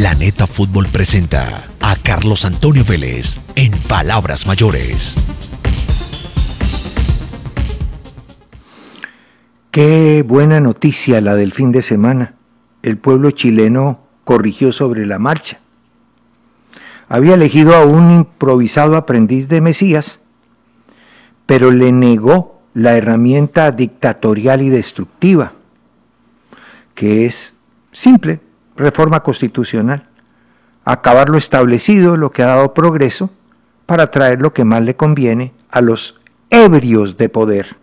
Planeta Fútbol presenta a Carlos Antonio Vélez en Palabras Mayores. Qué buena noticia la del fin de semana. El pueblo chileno corrigió sobre la marcha. Había elegido a un improvisado aprendiz de Mesías, pero le negó la herramienta dictatorial y destructiva, que es simple, reforma constitucional, acabar lo establecido, lo que ha dado progreso, para traer lo que más le conviene a los ebrios de poder.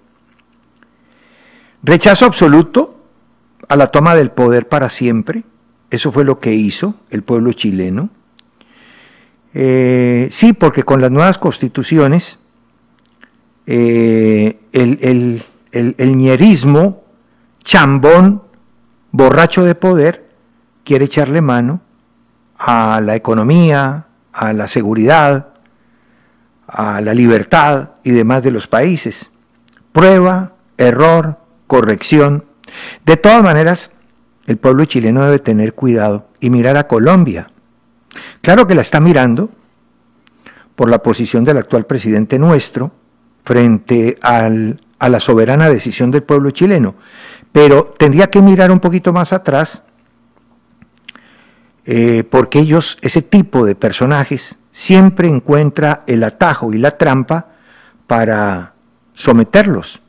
Rechazo absoluto a la toma del poder para siempre, eso fue lo que hizo el pueblo chileno. Eh, sí, porque con las nuevas constituciones, eh, el, el, el, el ñerismo, chambón, borracho de poder, quiere echarle mano a la economía, a la seguridad, a la libertad y demás de los países. Prueba, error, corrección. De todas maneras, el pueblo chileno debe tener cuidado y mirar a Colombia. Claro que la está mirando por la posición del actual presidente nuestro frente al, a la soberana decisión del pueblo chileno, pero tendría que mirar un poquito más atrás eh, porque ellos, ese tipo de personajes, siempre encuentra el atajo y la trampa para someterlos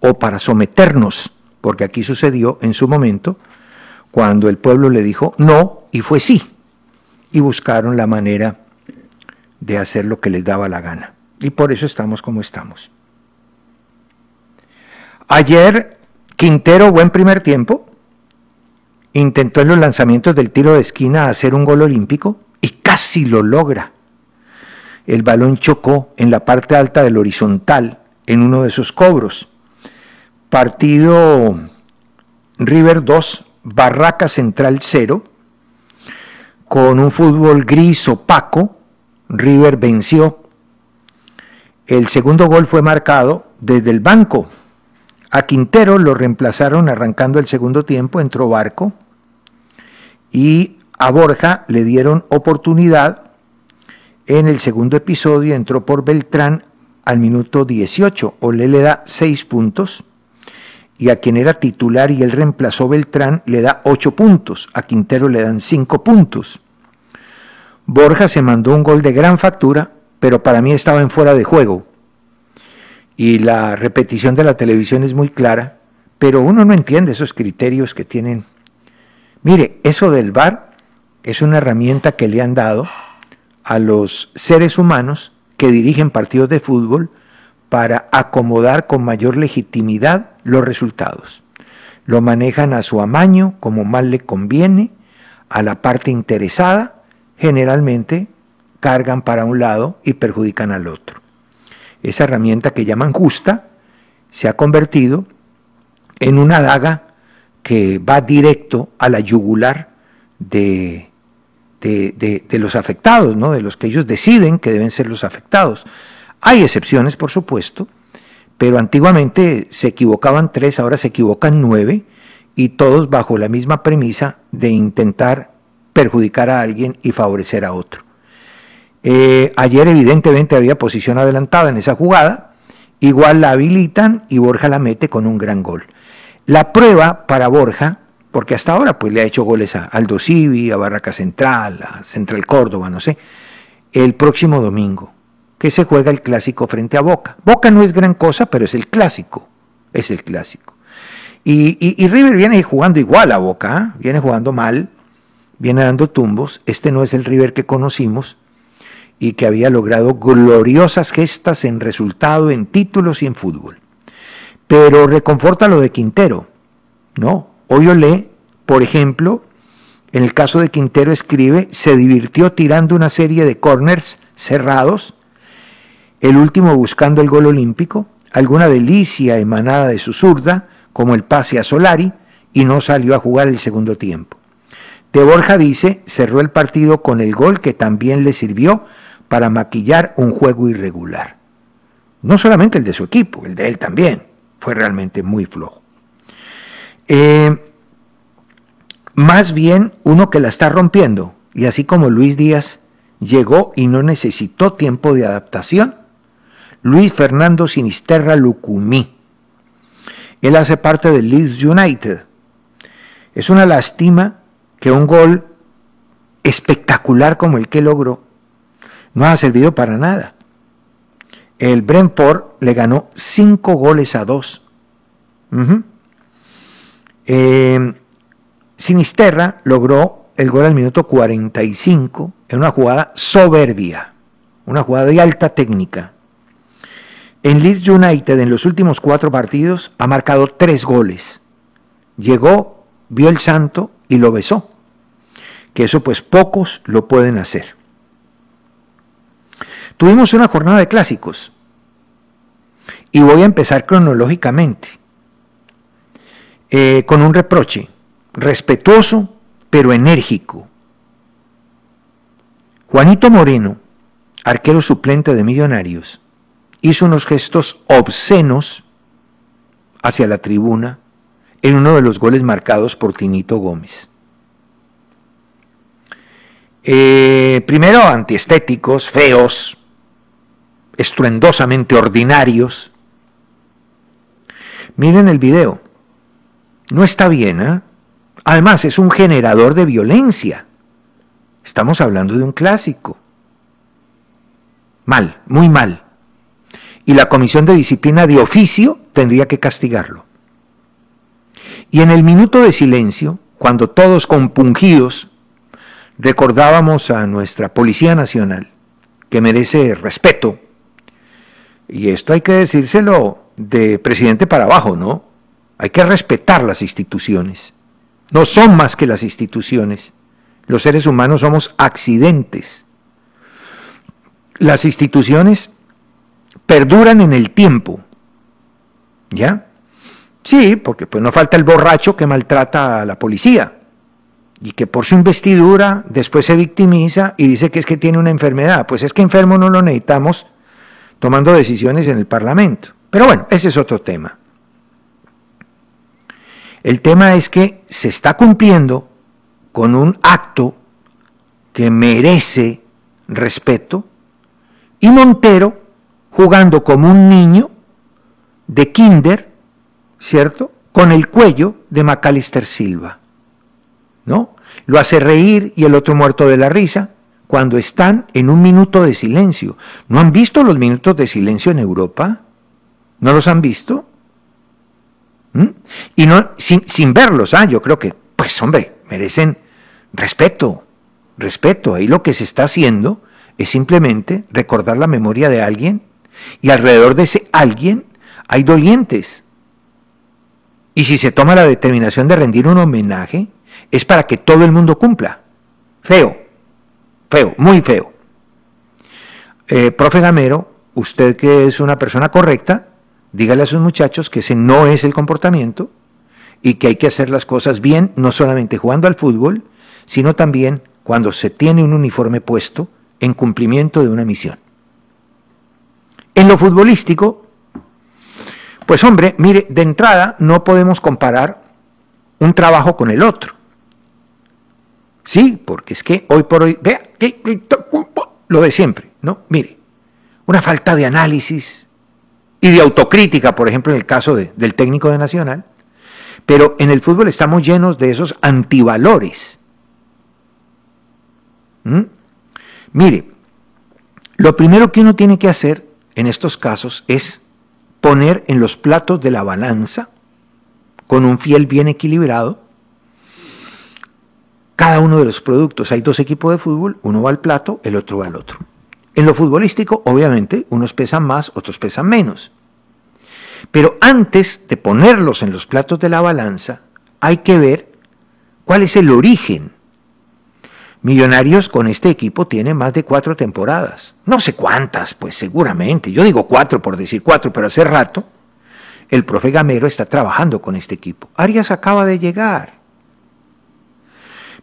o para someternos, porque aquí sucedió en su momento cuando el pueblo le dijo no y fue sí, y buscaron la manera de hacer lo que les daba la gana. Y por eso estamos como estamos. Ayer, Quintero, buen primer tiempo, intentó en los lanzamientos del tiro de esquina hacer un gol olímpico y casi lo logra. El balón chocó en la parte alta del horizontal en uno de esos cobros. Partido River 2, Barraca Central 0, con un fútbol gris opaco, River venció. El segundo gol fue marcado desde el banco. A Quintero lo reemplazaron arrancando el segundo tiempo, entró Barco y a Borja le dieron oportunidad en el segundo episodio, entró por Beltrán al minuto 18, Olé le da 6 puntos y a quien era titular y él reemplazó Beltrán le da 8 puntos, a Quintero le dan 5 puntos. Borja se mandó un gol de gran factura, pero para mí estaba en fuera de juego. Y la repetición de la televisión es muy clara, pero uno no entiende esos criterios que tienen Mire, eso del VAR es una herramienta que le han dado a los seres humanos que dirigen partidos de fútbol para acomodar con mayor legitimidad los resultados. Lo manejan a su amaño, como más le conviene, a la parte interesada, generalmente cargan para un lado y perjudican al otro. Esa herramienta que llaman justa se ha convertido en una daga que va directo a la yugular de, de, los afectados, ¿no? de los que ellos deciden que deben ser los afectados. Hay excepciones, por supuesto, pero antiguamente se equivocaban tres, ahora se equivocan nueve, y todos bajo la misma premisa de intentar perjudicar a alguien y favorecer a otro. Eh, ayer evidentemente había posición adelantada en esa jugada, igual la habilitan y Borja la mete con un gran gol. La prueba para Borja porque hasta ahora pues le ha hecho goles a Aldo Civi, a Barraca Central, a Central Córdoba, no sé, el próximo domingo, que se juega el clásico frente a Boca. Boca no es gran cosa, pero es el clásico, es el clásico. Y, River viene jugando igual a Boca, ¿eh? viene jugando mal, viene dando tumbos. Este no es el River que conocimos y que había logrado gloriosas gestas en resultado, en títulos y en fútbol. Pero reconforta lo de Quintero, ¿no? Lee, por ejemplo, en el caso de Quintero escribe, se divirtió tirando una serie de corners cerrados, el último buscando el gol olímpico, alguna delicia emanada de su zurda, como el pase a Solari, y no salió a jugar el segundo tiempo. De Borja dice, cerró el partido con el gol que también le sirvió para maquillar un juego irregular. No solamente el de su equipo, el de él también, fue realmente muy flojo. Eh, más bien uno que la está rompiendo, y así como Luis Díaz llegó y no necesitó tiempo de adaptación, Luis Fernando Sinisterra Lucumí él hace parte del Leeds United. Es una lástima que un gol espectacular como el que logró no ha servido para nada. El Brentford le ganó cinco goles a dos. Eh, Sinisterra logró el gol al minuto 45 en una jugada soberbia, una jugada de alta técnica. En Leeds United en los últimos cuatro partidos ha marcado tres goles. Llegó, vio el santo y lo besó. Que eso pues pocos lo pueden hacer. Tuvimos una jornada de clásicos. Y voy a empezar cronológicamente. Eh, con un reproche. Respetuoso, pero enérgico. Juanito Moreno, arquero suplente de Millonarios, hizo unos gestos obscenos hacia la tribuna en uno de los goles marcados por Tinito Gómez. Eh, primero antiestéticos, feos, estruendosamente ordinarios. Miren el video. No está bien, ¿eh? Además, es un generador de violencia. Estamos hablando de un clásico. Mal, muy mal y la comisión de disciplina de oficio tendría que castigarlo. Y en el minuto de silencio, cuando todos compungidos recordábamos a nuestra Policía Nacional, que merece respeto, y esto hay que decírselo de presidente para abajo, ¿no? Hay que respetar las instituciones. No son más que las instituciones. Los seres humanos somos accidentes. Las instituciones perduran en el tiempo. ¿Ya? Sí, porque pues no falta el borracho que maltrata a la policía y que por su investidura después se victimiza y dice que es que tiene una enfermedad. Pues es que enfermo no lo necesitamos tomando decisiones en el Parlamento. Pero bueno, ese es otro tema. El tema es que se está cumpliendo con un acto que merece respeto y Montero jugando como un niño de kinder, ¿cierto? Con el cuello de Macalister Silva, ¿no? Lo hace reír y el otro muerto de la risa cuando están en un minuto de silencio. ¿No han visto los minutos de silencio en Europa? ¿No los han visto? ¿Mm? Y no, sin, sin verlos, ¿ah? yo creo que, pues hombre, merecen respeto, respeto. Ahí lo que se está haciendo es simplemente recordar la memoria de alguien y alrededor de ese alguien hay dolientes. Y si se toma la determinación de rendir un homenaje, es para que todo el mundo cumpla. Feo, feo, muy feo. Eh, profe Gamero, usted que es una persona correcta, dígale a sus muchachos que ese no es el comportamiento y que hay que hacer las cosas bien, no solamente jugando al fútbol, sino también cuando se tiene un uniforme puesto en cumplimiento de una misión. En lo futbolístico, pues hombre, mire, de entrada no podemos comparar un trabajo con el otro. Sí, porque es que hoy por hoy, vea, lo de siempre, ¿no? Mire, una falta de análisis y de autocrítica, por ejemplo, en el caso del técnico de Nacional, Pero en el fútbol estamos llenos de esos antivalores. ¿Mm? Mire, lo primero que uno tiene que hacer en estos casos es poner en los platos de la balanza, con un fiel bien equilibrado, cada uno de los productos. Hay dos equipos de fútbol, uno va al plato, el otro va al otro. En lo futbolístico, obviamente, unos pesan más, otros pesan menos. Pero antes de ponerlos en los platos de la balanza, hay que ver cuál es el origen. Millonarios con este equipo tiene más de cuatro temporadas. No sé cuántas, pues seguramente. Yo digo cuatro por decir cuatro, pero hace rato el profe Gamero está trabajando con este equipo. Arias acaba de llegar.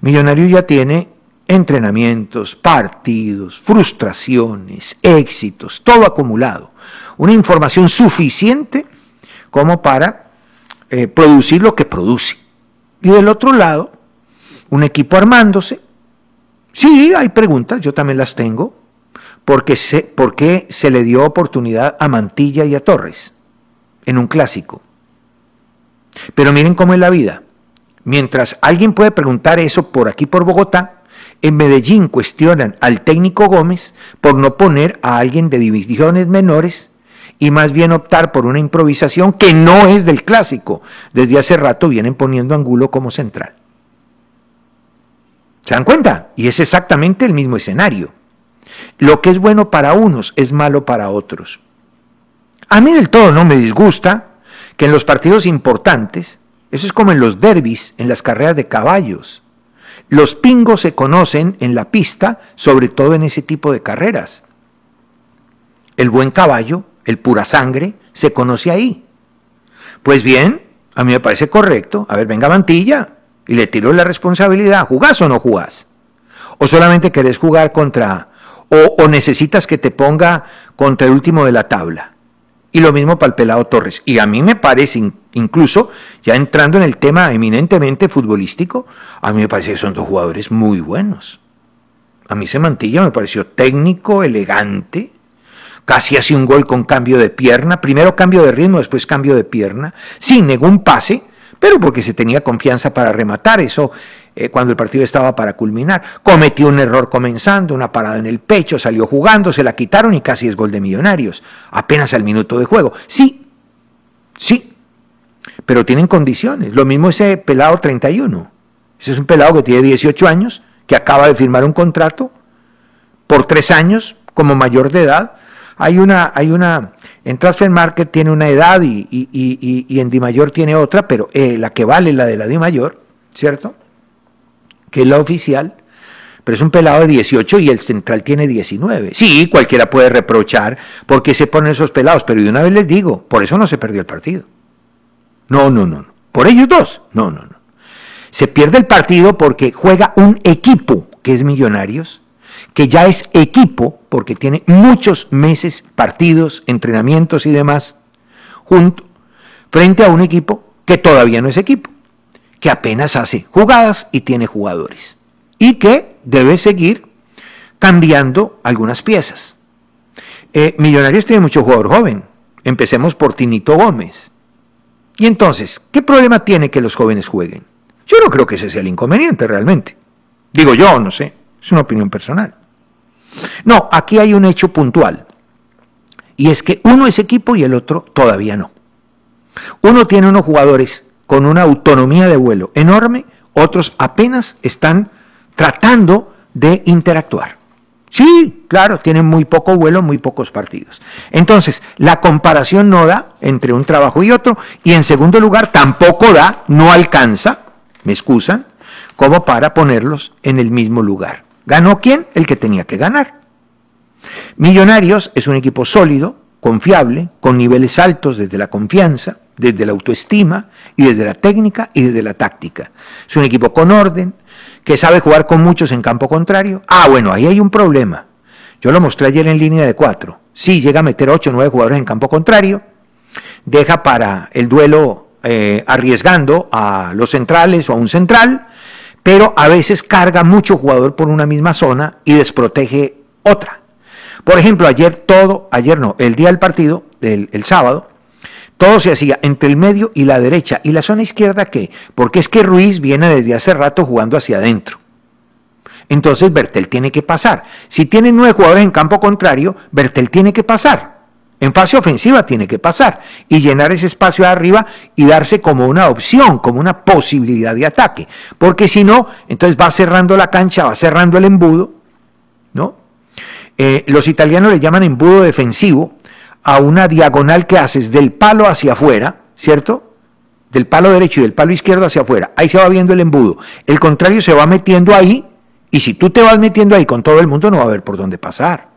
Millonarios ya tiene entrenamientos, partidos, frustraciones, éxitos, todo acumulado. Una información suficiente como para eh, producir lo que produce. Y del otro lado, un equipo armándose. Sí, hay preguntas, yo también las tengo. Porque se, ¿Por qué se le dio oportunidad a Mantilla y a Torres en un clásico? Pero miren cómo es la vida. Mientras alguien puede preguntar eso por aquí, por Bogotá, en Medellín cuestionan al técnico Gómez por no poner a alguien de divisiones menores y más bien optar por una improvisación que no es del clásico. Desde hace rato vienen poniendo Angulo como central. ¿Se dan cuenta? Y es exactamente el mismo escenario. Lo que es bueno para unos es malo para otros. A mí del todo no me disgusta que en los partidos importantes, eso es como en los derbis, en las carreras de caballos, los pingos se conocen en la pista, sobre todo en ese tipo de carreras. El buen caballo, el pura sangre, se conoce ahí. Pues bien, a mí me parece correcto. A ver, venga Mantilla y le tiro la responsabilidad. ¿Jugás o no jugás? ¿O solamente querés jugar contra, o, o necesitas que te ponga contra el último de la tabla? Y lo mismo para el pelado Torres. Y a mí me parece, incluso, ya entrando en el tema eminentemente futbolístico, a mí me parece que son dos jugadores muy buenos. A mí se mantilla me pareció técnico, elegante, casi hace un gol con cambio de pierna, primero cambio de ritmo, después cambio de pierna, sin ningún pase, pero porque se tenía confianza para rematar. Eso eh, cuando el partido estaba para culminar. Cometió un error comenzando, una parada en el pecho, salió jugando, se la quitaron y casi es gol de Millonarios, apenas al minuto de juego. Sí, sí, pero tienen condiciones. Lo mismo ese pelado 31. Ese es un pelado que tiene 18 años, que acaba de firmar un contrato por tres años como mayor de edad. Hay una, hay una, en Transfer Market tiene una edad y, y, en Di Mayor tiene otra, pero eh, la que vale la de la Di Mayor, ¿cierto? que es la oficial, pero es un pelado de 18 y el central tiene 19. Sí, cualquiera puede reprochar por qué se ponen esos pelados, pero de una vez les digo, por eso no se perdió el partido. No, no, no. Por ellos dos. No, no, no. Se pierde el partido porque juega un equipo que es Millonarios, que ya es equipo porque tiene muchos meses, partidos, entrenamientos y demás, junto, frente a un equipo que todavía no es equipo que apenas hace jugadas y tiene jugadores y que debe seguir cambiando algunas piezas. Eh, Millonarios tiene mucho jugador joven. Empecemos por Tinito Gómez. Y entonces, ¿qué problema tiene que los jóvenes jueguen? Yo no creo que ese sea el inconveniente realmente. Digo yo, no sé, es una opinión personal. No, aquí hay un hecho puntual. Y es que uno es equipo y el otro todavía no. Uno tiene unos jugadores con una autonomía de vuelo enorme, otros apenas están tratando de interactuar. Sí, claro, tienen muy poco vuelo, muy pocos partidos. Entonces, la comparación no da entre un trabajo y otro, y en segundo lugar, tampoco da, no alcanza, me excusan, como para ponerlos en el mismo lugar. ¿Ganó quién? El que tenía que ganar. Millonarios es un equipo sólido, confiable, con niveles altos desde la confianza, desde la autoestima y desde la técnica y desde la táctica. Es un equipo con orden, que sabe jugar con muchos en campo contrario. Ah, bueno, ahí hay un problema. Yo lo mostré ayer en línea de cuatro. Sí, llega a meter ocho o nueve jugadores en campo contrario, deja para el duelo eh, arriesgando a los centrales o a un central, pero a veces carga mucho jugador por una misma zona y desprotege otra. Por ejemplo, ayer todo, ayer no, el día del partido, del el sábado, Todo se hacía entre el medio y la derecha. ¿Y la zona izquierda qué? Porque es que Ruiz viene desde hace rato jugando hacia adentro. Entonces Bertel tiene que pasar. Si tiene nueve jugadores en campo contrario, Bertel tiene que pasar. En fase ofensiva tiene que pasar y llenar ese espacio de arriba y darse como una opción, como una posibilidad de ataque. Porque si no, entonces va cerrando la cancha, va cerrando el embudo, ¿no? Eh, los italianos le llaman embudo defensivo a una diagonal que haces del palo hacia afuera, ¿cierto? Del palo derecho y del palo izquierdo hacia afuera. Ahí se va viendo el embudo. El contrario se va metiendo ahí y si tú te vas metiendo ahí con todo el mundo, no va a haber por dónde pasar.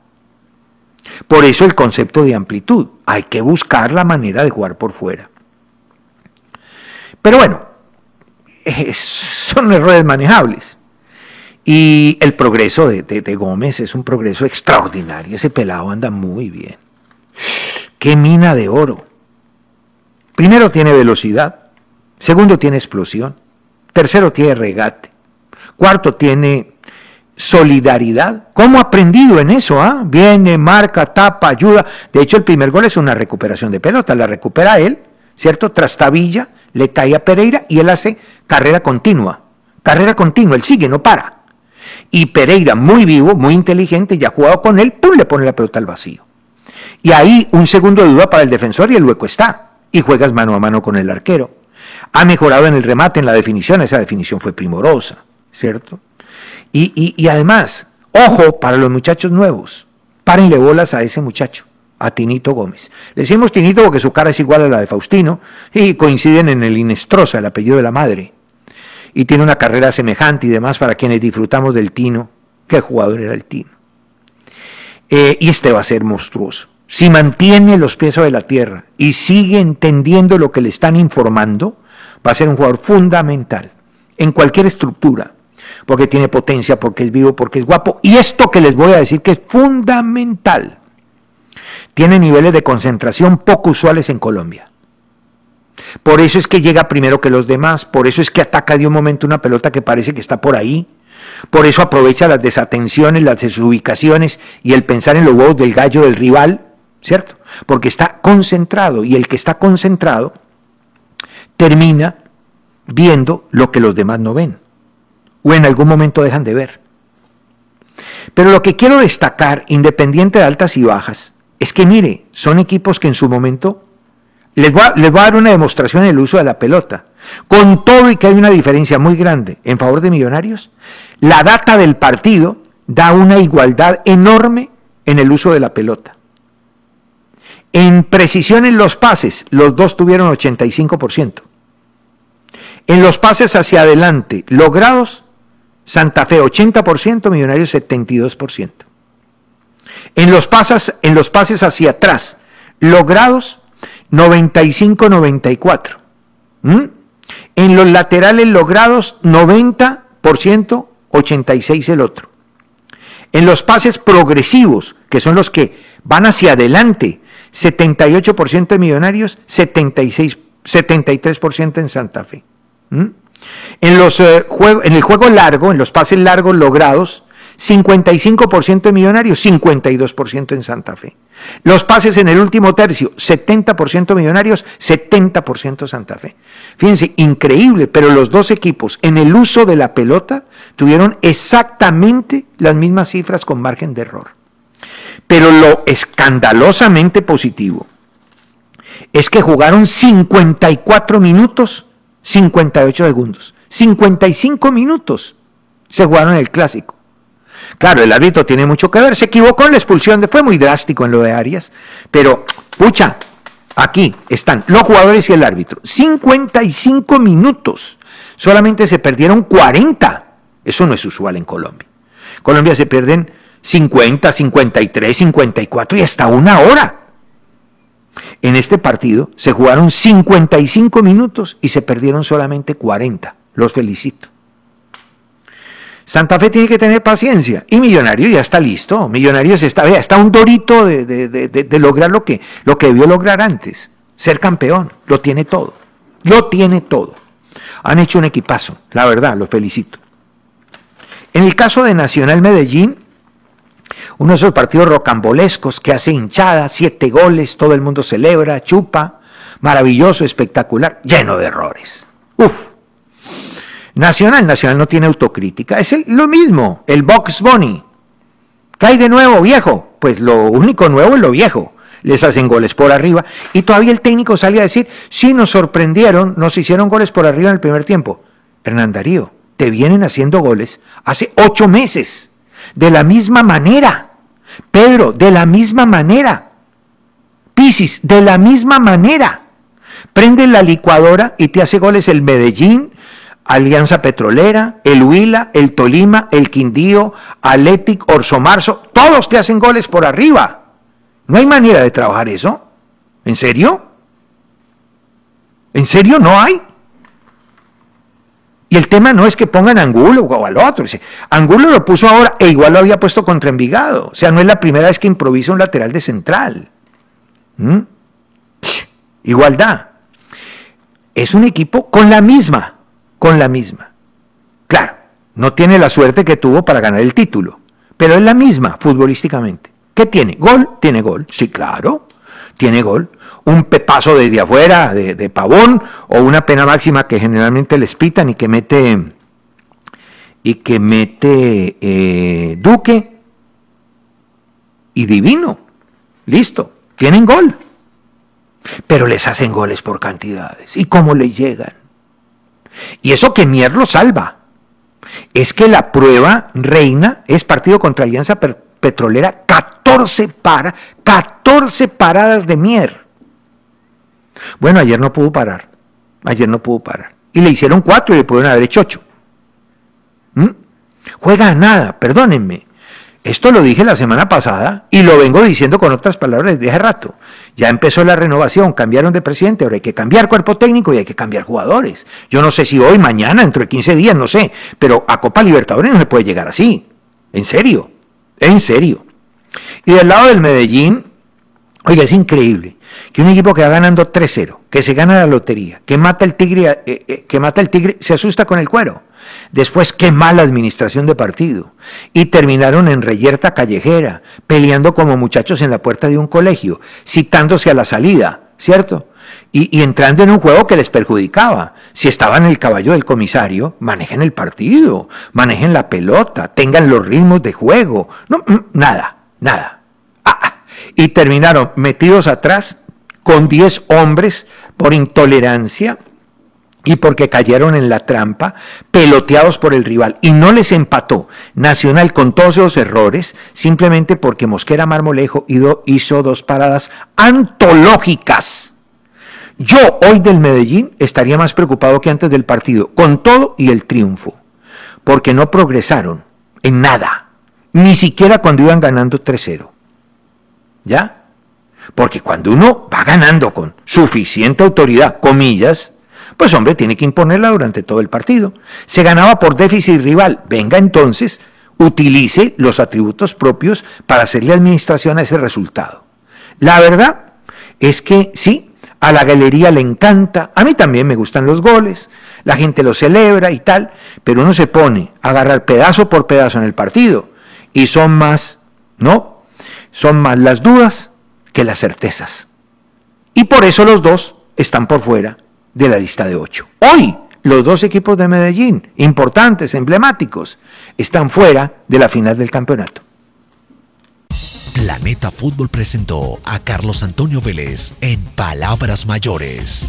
Por eso el concepto de amplitud. Hay que buscar la manera de jugar por fuera. Pero bueno, son errores manejables. Y el progreso de, de, Gómez es un progreso extraordinario. Ese pelado anda muy bien. ¡Qué mina de oro! Primero tiene velocidad. Segundo tiene explosión. Tercero tiene regate. Cuarto tiene solidaridad. ¿Cómo ha aprendido en eso? Ah? Viene, marca, tapa, ayuda. De hecho, el primer gol es una recuperación de pelota. La recupera él, ¿cierto? Trastabilla, le cae a Pereira y él hace carrera continua. Carrera continua, él sigue, no para. Y Pereira, muy vivo, muy inteligente, ya jugado con él, ¡pum! le pone la pelota al vacío. Y ahí un segundo de duda para el defensor y el hueco está. Y juegas mano a mano con el arquero. Ha mejorado en el remate, en la definición, esa definición fue primorosa, ¿cierto? Y, además, ojo para los muchachos nuevos, párenle bolas a ese muchacho, a Tinito Gómez. Le decimos Tinito porque su cara es igual a la de Faustino y coinciden en el Inestrosa, el apellido de la madre. Y tiene una carrera semejante y demás para quienes disfrutamos del Tino. ¿Qué jugador era el Tino? Eh, y este va a ser monstruoso. Si mantiene los pies sobre la tierra y sigue entendiendo lo que le están informando, va a ser un jugador fundamental en cualquier estructura, porque tiene potencia, porque es vivo, porque es guapo. Y esto que les voy a decir que es fundamental, tiene niveles de concentración poco usuales en Colombia. Por eso es que llega primero que los demás, por eso es que ataca de un momento una pelota que parece que está por ahí, por eso aprovecha las desatenciones, las desubicaciones y el pensar en los huevos del gallo del rival, ¿cierto? Porque está concentrado y el que está concentrado termina viendo lo que los demás no ven o en algún momento dejan de ver. Pero lo que quiero destacar, independiente de altas y bajas, es que mire, son equipos que en su momento les voy, a, les a dar una demostración en el uso de la pelota. Con todo y que hay una diferencia muy grande en favor de Millonarios, la data del partido da una igualdad enorme en el uso de la pelota. En precisión en los pases, los dos tuvieron 85%. En los pases hacia adelante logrados, Santa Fe 80%, Millonarios 72%. En los, pases, en los pases hacia atrás, logrados 95-94. ¿Mm? En los laterales logrados 90%, 86 el otro. En los pases progresivos, que son los que van hacia adelante, 78% de Millonarios, 76, 73% en Santa Fe. ¿Mm? En, los, eh, en el juego largo, en los pases largos logrados, 55% de Millonarios, 52% en Santa Fe. Los pases en el último tercio, 70% Millonarios, 70% Santa Fe. Fíjense, increíble, pero los dos equipos en el uso de la pelota tuvieron exactamente las mismas cifras con margen de error. Pero lo escandalosamente positivo es que jugaron 54 minutos 58 segundos. 55 minutos se jugaron el clásico. Claro, el árbitro tiene mucho que ver, se equivocó en la expulsión, fue muy drástico en lo de Arias, pero pucha, aquí están los jugadores y el árbitro. 55 minutos, solamente se perdieron 40. Eso no es usual en Colombia. Colombia se pierden 50, 53, 54 y hasta una hora. En este partido se jugaron 55 minutos y se perdieron solamente 40. Los felicito. Santa Fe tiene que tener paciencia y Millonario ya está listo. Millonarios está, vea, está un dorito de, lograr lo que, lo que debió lograr antes, ser campeón. Lo tiene todo. Lo tiene todo. Han hecho un equipazo, la verdad, los felicito. En el caso de Nacional Medellín, uno de esos partidos rocambolescos que hace hinchada, siete goles, todo el mundo celebra, chupa, maravilloso, espectacular, lleno de errores. Uf. Nacional, Nacional no tiene autocrítica. Es lo mismo, el Box Bunny. Cae de nuevo, viejo. Pues lo único nuevo es lo viejo. Les hacen goles por arriba. Y todavía el técnico sale a decir, sí, nos sorprendieron, nos hicieron goles por arriba en el primer tiempo. Hernán Darío, te vienen haciendo goles hace ocho meses. De la misma manera. Pedro, de la misma manera. Pisis, de la misma manera. Prende la licuadora y te hace goles el Medellín, Alianza Petrolera, el Huila, el Tolima, el Quindío, Atletic, Orso Marzo, todos te hacen goles por arriba. No hay manera de trabajar eso. ¿En serio? ¿En serio no hay? Y el tema no es que pongan Angulo o al otro. Angulo lo puso ahora e igual lo había puesto contra Envigado. O sea, no es la primera vez que improvisa un lateral de central. ¿Mm? Igualdad. Es un equipo con la misma con la misma. Claro, no tiene la suerte que tuvo para ganar el título, pero es la misma futbolísticamente. ¿Qué tiene? ¿Gol? Tiene gol, sí, claro, tiene gol. Un pepazo desde afuera de, pavón o una pena máxima que generalmente les pitan y que mete y que mete eh, Duque y Divino. Listo, tienen gol. Pero les hacen goles por cantidades. ¿Y cómo le llegan? Y eso que Mier lo salva. Es que la prueba reina es partido contra Alianza Petrolera, 14 para, 14 paradas de Mier. Bueno, ayer no pudo parar. Ayer no pudo parar. Y le hicieron cuatro y le pudieron haber hecho ocho. ¿Mm? Juega a nada, perdónenme. Esto lo dije la semana pasada y lo vengo diciendo con otras palabras desde hace rato. Ya empezó la renovación, cambiaron de presidente, ahora hay que cambiar cuerpo técnico y hay que cambiar jugadores. Yo no sé si hoy, mañana, dentro de 15 días, no sé, pero a Copa Libertadores no se puede llegar así. En serio, en serio. Y del lado del Medellín, oiga, es increíble que un equipo que va ganando 3-0, que se gana la lotería, que mata el tigre, eh, eh, que mata el tigre, se asusta con el cuero. Después, qué mala administración de partido. Y terminaron en reyerta callejera, peleando como muchachos en la puerta de un colegio, citándose a la salida, ¿cierto? Y, entrando en un juego que les perjudicaba. Si estaban en el caballo del comisario, manejen el partido, manejen la pelota, tengan los ritmos de juego. No, mm, nada, nada. Y terminaron metidos atrás con 10 hombres por intolerancia y porque cayeron en la trampa, peloteados por el rival, y no les empató Nacional con todos esos errores, simplemente porque Mosquera Marmolejo hizo dos paradas antológicas. Yo hoy del Medellín estaría más preocupado que antes del partido, con todo y el triunfo, porque no progresaron en nada, ni siquiera cuando iban ganando 3-0. ¿Ya? Porque cuando uno va ganando con suficiente autoridad, comillas, pues hombre, tiene que imponerla durante todo el partido. Se ganaba por déficit rival. Venga entonces, utilice los atributos propios para hacerle administración a ese resultado. La verdad es que sí, a la galería le encanta, a mí también me gustan los goles, la gente los celebra y tal, pero uno se pone a agarrar pedazo por pedazo en el partido y son más, ¿no? Son más las dudas que las certezas. Y por eso los dos están por fuera de la lista de ocho. Hoy, los dos equipos de Medellín, importantes, emblemáticos, están fuera de la final del campeonato. Planeta Fútbol presentó a Carlos Antonio Vélez en Palabras Mayores.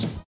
podcast.